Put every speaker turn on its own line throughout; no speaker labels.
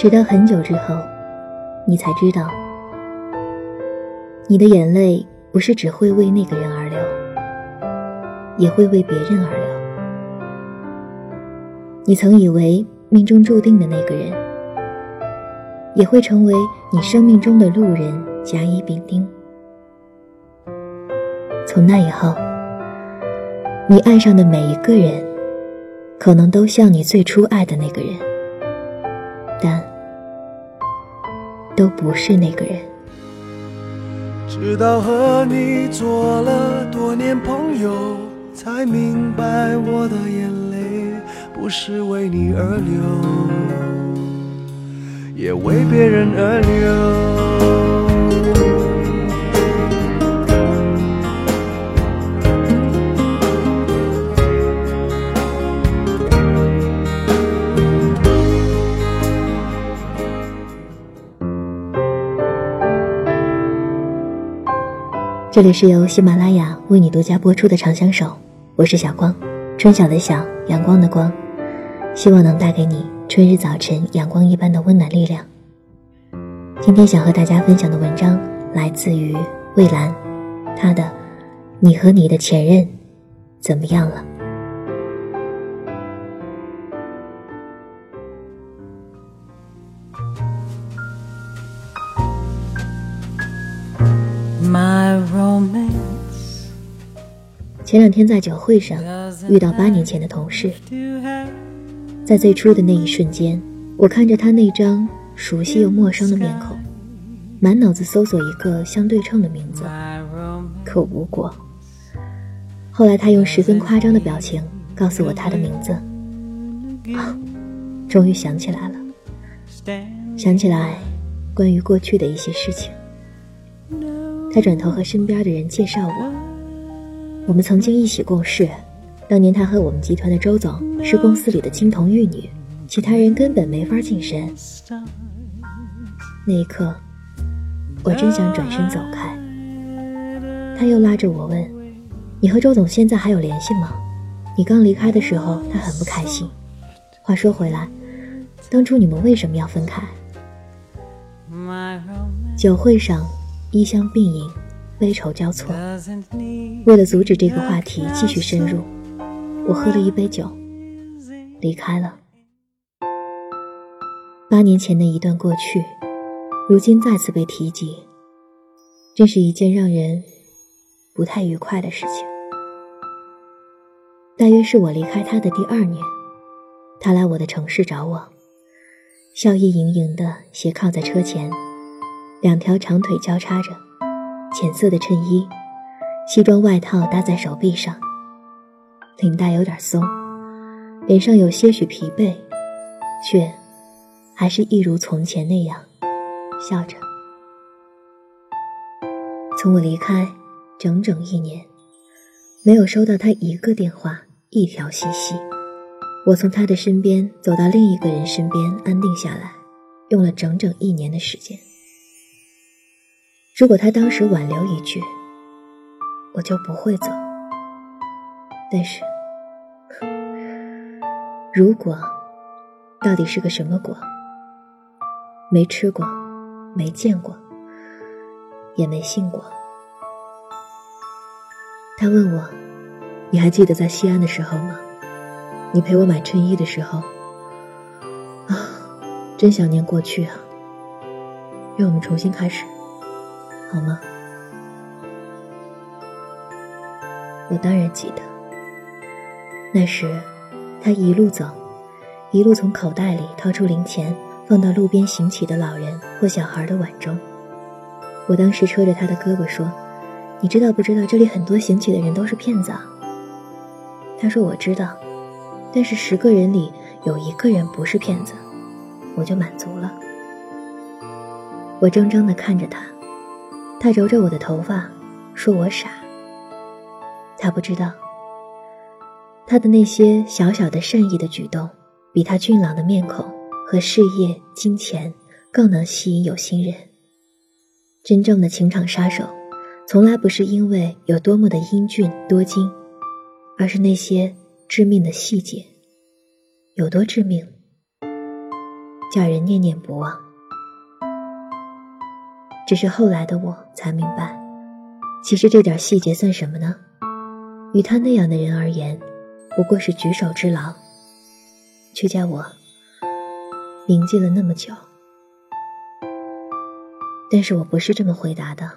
直到很久之后，你才知道，你的眼泪不是只会为那个人而流，也会为别人而流。你曾以为命中注定的那个人，也会成为你生命中的路人甲乙丙丁。从那以后，你爱上的每一个人，可能都像你最初爱的那个人，但都不是那个人。
直到和你做了多年朋友，才明白我的眼泪不是为你而流，也为别人而流。
这里是由喜马拉雅为你独家播出的《长相守》，我是小光，春晓的晓，阳光的光，希望能带给你春日早晨阳光一般的温暖力量。今天想和大家分享的文章来自于蔚蓝，他的《你和你的前任怎么样了》。前两天在酒会上遇到八年前的同事，在最初的那一瞬间，我看着他那张熟悉又陌生的面孔，满脑子搜索一个相对称的名字，可无果。后来他用十分夸张的表情告诉我他的名字，啊，终于想起来了，想起来关于过去的一些事情。他转头和身边的人介绍我。我们曾经一起共事，当年他和我们集团的周总是公司里的金童玉女，其他人根本没法近身。那一刻，我真想转身走开。他又拉着我问：“你和周总现在还有联系吗？”你刚离开的时候，他很不开心。话说回来，当初你们为什么要分开？酒会上，衣香鬓影。悲愁交错，为了阻止这个话题继续深入，我喝了一杯酒，离开了。八年前的一段过去，如今再次被提及，真是一件让人不太愉快的事情。大约是我离开他的第二年，他来我的城市找我，笑意盈盈的斜靠在车前，两条长腿交叉着。浅色的衬衣，西装外套搭在手臂上，领带有点松，脸上有些许疲惫，却还是一如从前那样笑着。从我离开整整一年，没有收到他一个电话，一条信息。我从他的身边走到另一个人身边，安定下来，用了整整一年的时间。如果他当时挽留一句，我就不会走。但是，如果到底是个什么果？没吃过，没见过，也没信过。他问我：“你还记得在西安的时候吗？你陪我买衬衣的时候？啊，真想念过去啊！让我们重新开始。”好吗？我当然记得。那时，他一路走，一路从口袋里掏出零钱，放到路边行乞的老人或小孩的碗中。我当时戳着他的胳膊说：“你知道不知道，这里很多行乞的人都是骗子啊？”他说：“我知道，但是十个人里有一个人不是骗子，我就满足了。”我怔怔的看着他。他揉着我的头发，说我傻。他不知道，他的那些小小的善意的举动，比他俊朗的面孔和事业、金钱更能吸引有心人。真正的情场杀手，从来不是因为有多么的英俊多金，而是那些致命的细节。有多致命？叫人念念不忘。只是后来的我才明白，其实这点细节算什么呢？与他那样的人而言，不过是举手之劳，却叫我铭记了那么久。但是我不是这么回答的，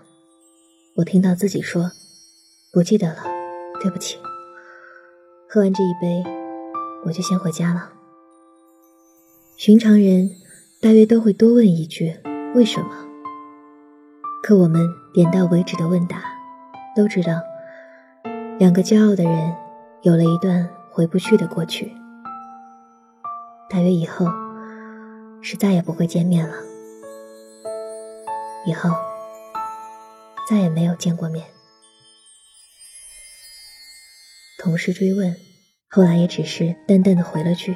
我听到自己说：“不记得了，对不起。”喝完这一杯，我就先回家了。寻常人大约都会多问一句：“为什么？”可我们点到为止的问答，都知道，两个骄傲的人有了一段回不去的过去。大约以后是再也不会见面了，以后再也没有见过面。同事追问，后来也只是淡淡的回了句：“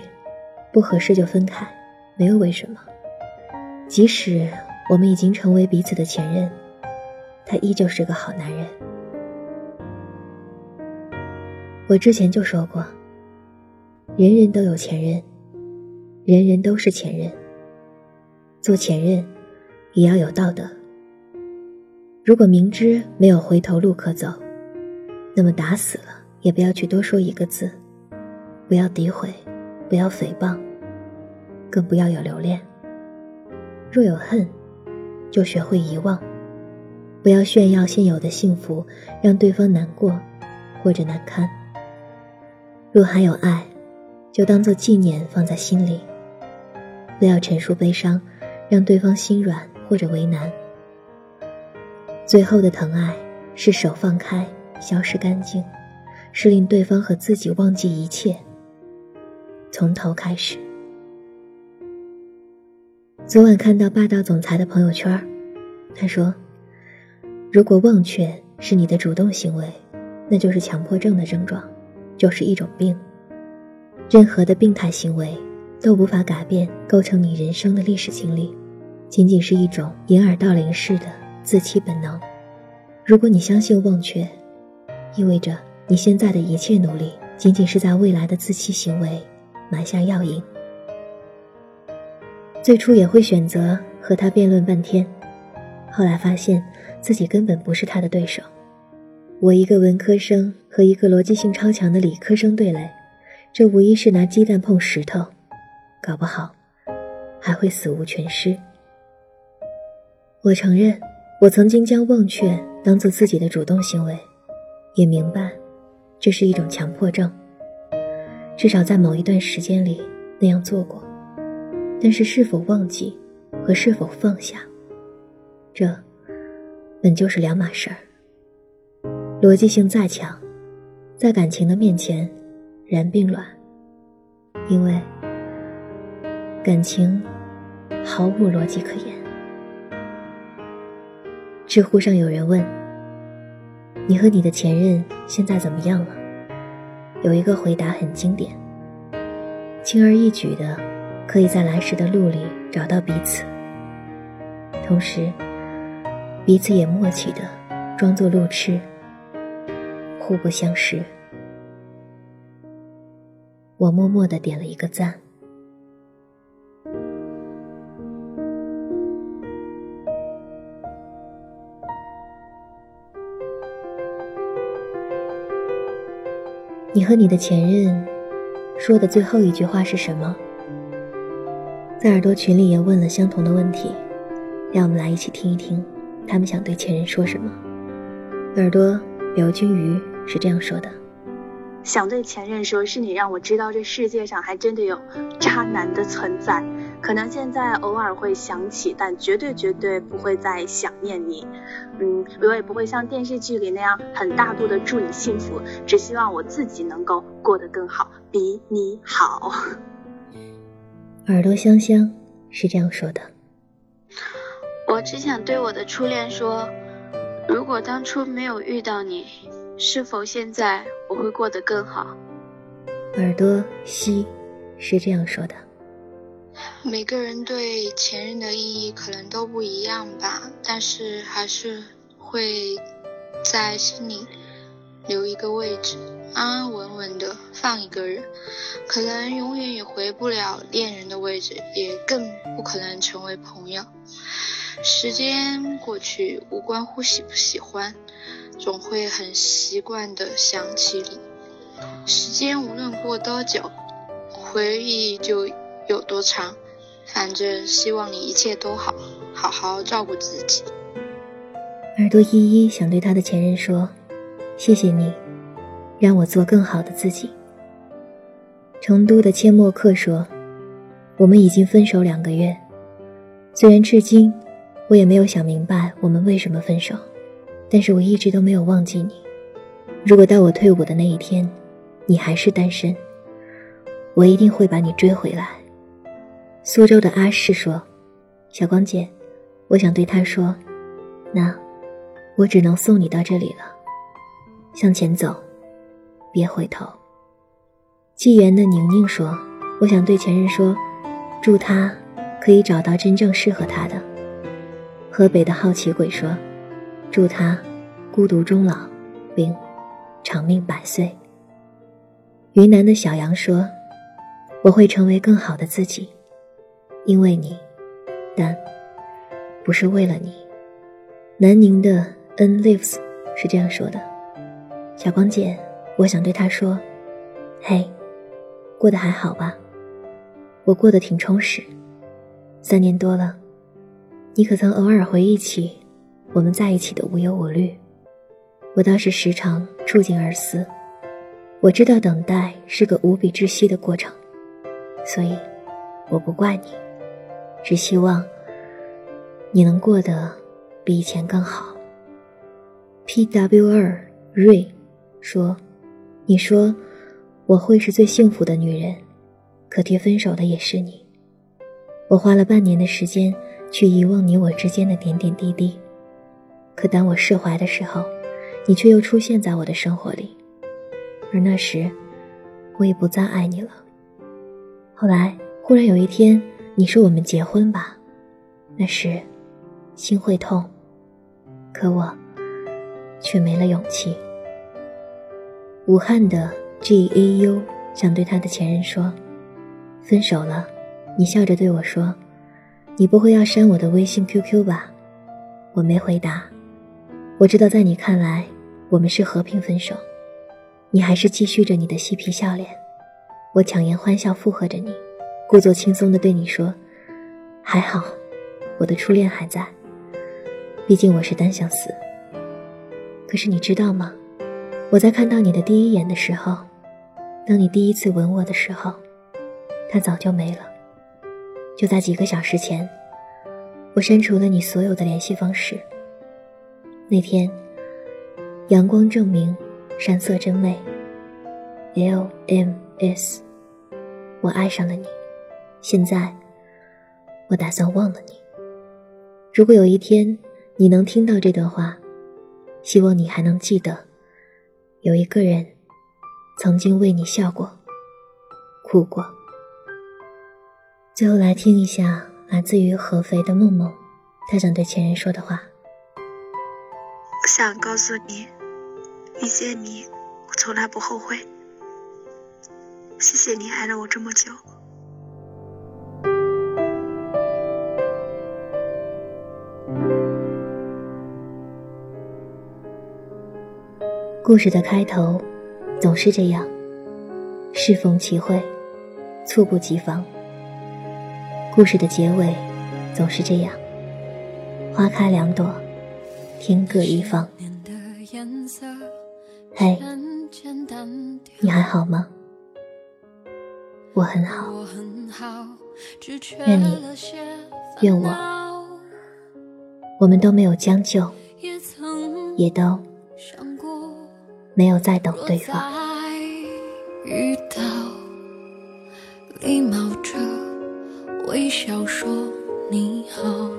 不合适就分开，没有为什么。”即使我们已经成为彼此的前任，他依旧是个好男人。我之前就说过，人人都有前任，人人都是前任。做前任，也要有道德。如果明知没有回头路可走，那么打死了。也不要去多说一个字，不要诋毁，不要诽谤，更不要有留恋。若有恨，就学会遗忘，不要炫耀现有的幸福，让对方难过或者难堪。若还有爱，就当做纪念放在心里，不要陈述悲伤，让对方心软或者为难。最后的疼爱是手放开，消失干净。是令对方和自己忘记一切，从头开始。昨晚看到霸道总裁的朋友圈，他说：“如果忘却是你的主动行为，那就是强迫症的症状，就是一种病。任何的病态行为都无法改变构成你人生的历史经历，仅仅是一种掩耳盗铃式的自欺本能。如果你相信忘却，意味着……”你现在的一切努力，仅仅是在未来的自欺行为埋下药引。最初也会选择和他辩论半天，后来发现自己根本不是他的对手。我一个文科生和一个逻辑性超强的理科生对垒，这无疑是拿鸡蛋碰石头，搞不好还会死无全尸。我承认，我曾经将忘却当做自己的主动行为，也明白。这是一种强迫症，至少在某一段时间里那样做过，但是是否忘记和是否放下，这本就是两码事儿。逻辑性再强，在感情的面前然并卵，因为感情毫无逻辑可言。知乎上有人问。你和你的前任现在怎么样了？有一个回答很经典，轻而易举的，可以在来时的路里找到彼此，同时，彼此也默契的装作路痴，互不相识。我默默的点了一个赞。你和你的前任说的最后一句话是什么？在耳朵群里也问了相同的问题，让我们来一起听一听，他们想对前任说什么。耳朵刘君瑜是这样说的：
想对前任说，是你让我知道这世界上还真的有渣男的存在。可能现在偶尔会想起，但绝对绝对不会再想念你。嗯，我也不会像电视剧里那样很大度的祝你幸福，只希望我自己能够过得更好，比你好。
耳朵香香是这样说的：
我只想对我的初恋说，如果当初没有遇到你，是否现在我会过得更好？
耳朵西是这样说的。
每个人对前任的意义可能都不一样吧，但是还是会在心里留一个位置，安安稳稳的放一个人，可能永远也回不了恋人的位置，也更不可能成为朋友。时间过去，无关乎喜不喜欢，总会很习惯的想起你。时间无论过多久，回忆就有多长。反正希望你一切都好，好好照顾自己。
耳朵依依想对他的前任说：“谢谢你，让我做更好的自己。”成都的阡陌客说：“我们已经分手两个月，虽然至今我也没有想明白我们为什么分手，但是我一直都没有忘记你。如果到我退伍的那一天，你还是单身，我一定会把你追回来。”苏州的阿世说：“小光姐，我想对他说，那我只能送你到这里了。向前走，别回头。”纪元的宁宁说：“我想对前任说，祝他可以找到真正适合他的。”河北的好奇鬼说：“祝他孤独终老，并长命百岁。”云南的小杨说：“我会成为更好的自己。”因为你，但不是为了你。南宁的 N lives 是这样说的：“小光姐，我想对他说，嘿，过得还好吧？我过得挺充实。三年多了，你可曾偶尔回忆起我们在一起的无忧无虑？我倒是时常触景而思。我知道等待是个无比窒息的过程，所以我不怪你。”只希望你能过得比以前更好。P W 二瑞说：“你说我会是最幸福的女人，可提分手的也是你。我花了半年的时间去遗忘你我之间的点点滴滴，可当我释怀的时候，你却又出现在我的生活里，而那时我也不再爱你了。后来忽然有一天。”你说我们结婚吧，那时心会痛，可我却没了勇气。武汉的 G A U 想对他的前任说：“分手了。”你笑着对我说：“你不会要删我的微信 Q Q 吧？”我没回答。我知道在你看来，我们是和平分手。你还是继续着你的嬉皮笑脸，我强颜欢笑附和着你。故作轻松的对你说：“还好，我的初恋还在。毕竟我是单相思。可是你知道吗？我在看到你的第一眼的时候，当你第一次吻我的时候，他早就没了。就在几个小时前，我删除了你所有的联系方式。那天，阳光正明，山色真美。L M S，我爱上了你。”现在，我打算忘了你。如果有一天你能听到这段话，希望你还能记得，有一个人曾经为你笑过、哭过。最后来听一下来自于合肥的梦梦，她想对前任说的话。
我想告诉你，遇见你，我从来不后悔。谢谢你爱了我这么久。
故事的开头总是这样，适逢其会，猝不及防。故事的结尾总是这样，花开两朵，天各一方。嘿，你还好吗？我很好。愿你，愿我，我们都没有将就，也都。没有再等对方。
遇到，礼貌着微笑说你好。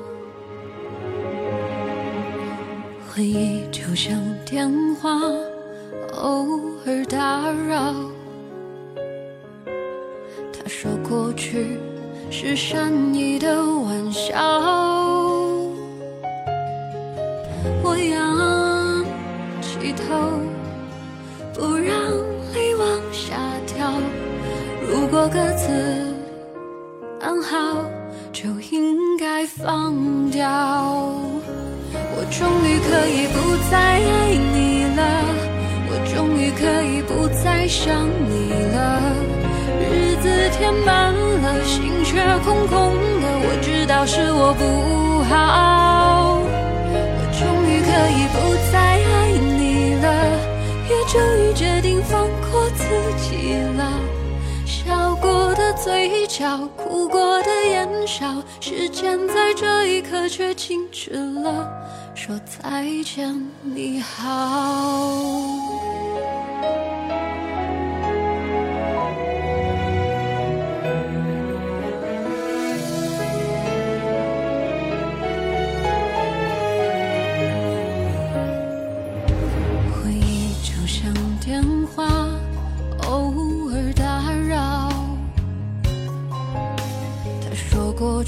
回忆就像电话，偶尔打扰。他说过去是善意的玩笑。果歌词安好，就应该放掉。我终于可以不再爱你了，我终于可以不再想你了。日子填满了，心却空空的，我知道是我不好。我终于可以不再爱你了，也终于决定放过自己了。嘴角，哭过的眼梢，时间在这一刻却静止了，说再见，你好。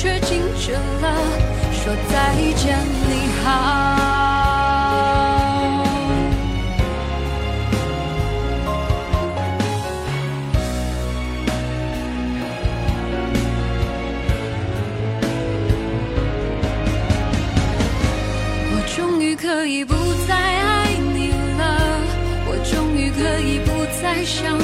却静止了，说再见，你好。我终于可以不再爱你了，我终于可以不再想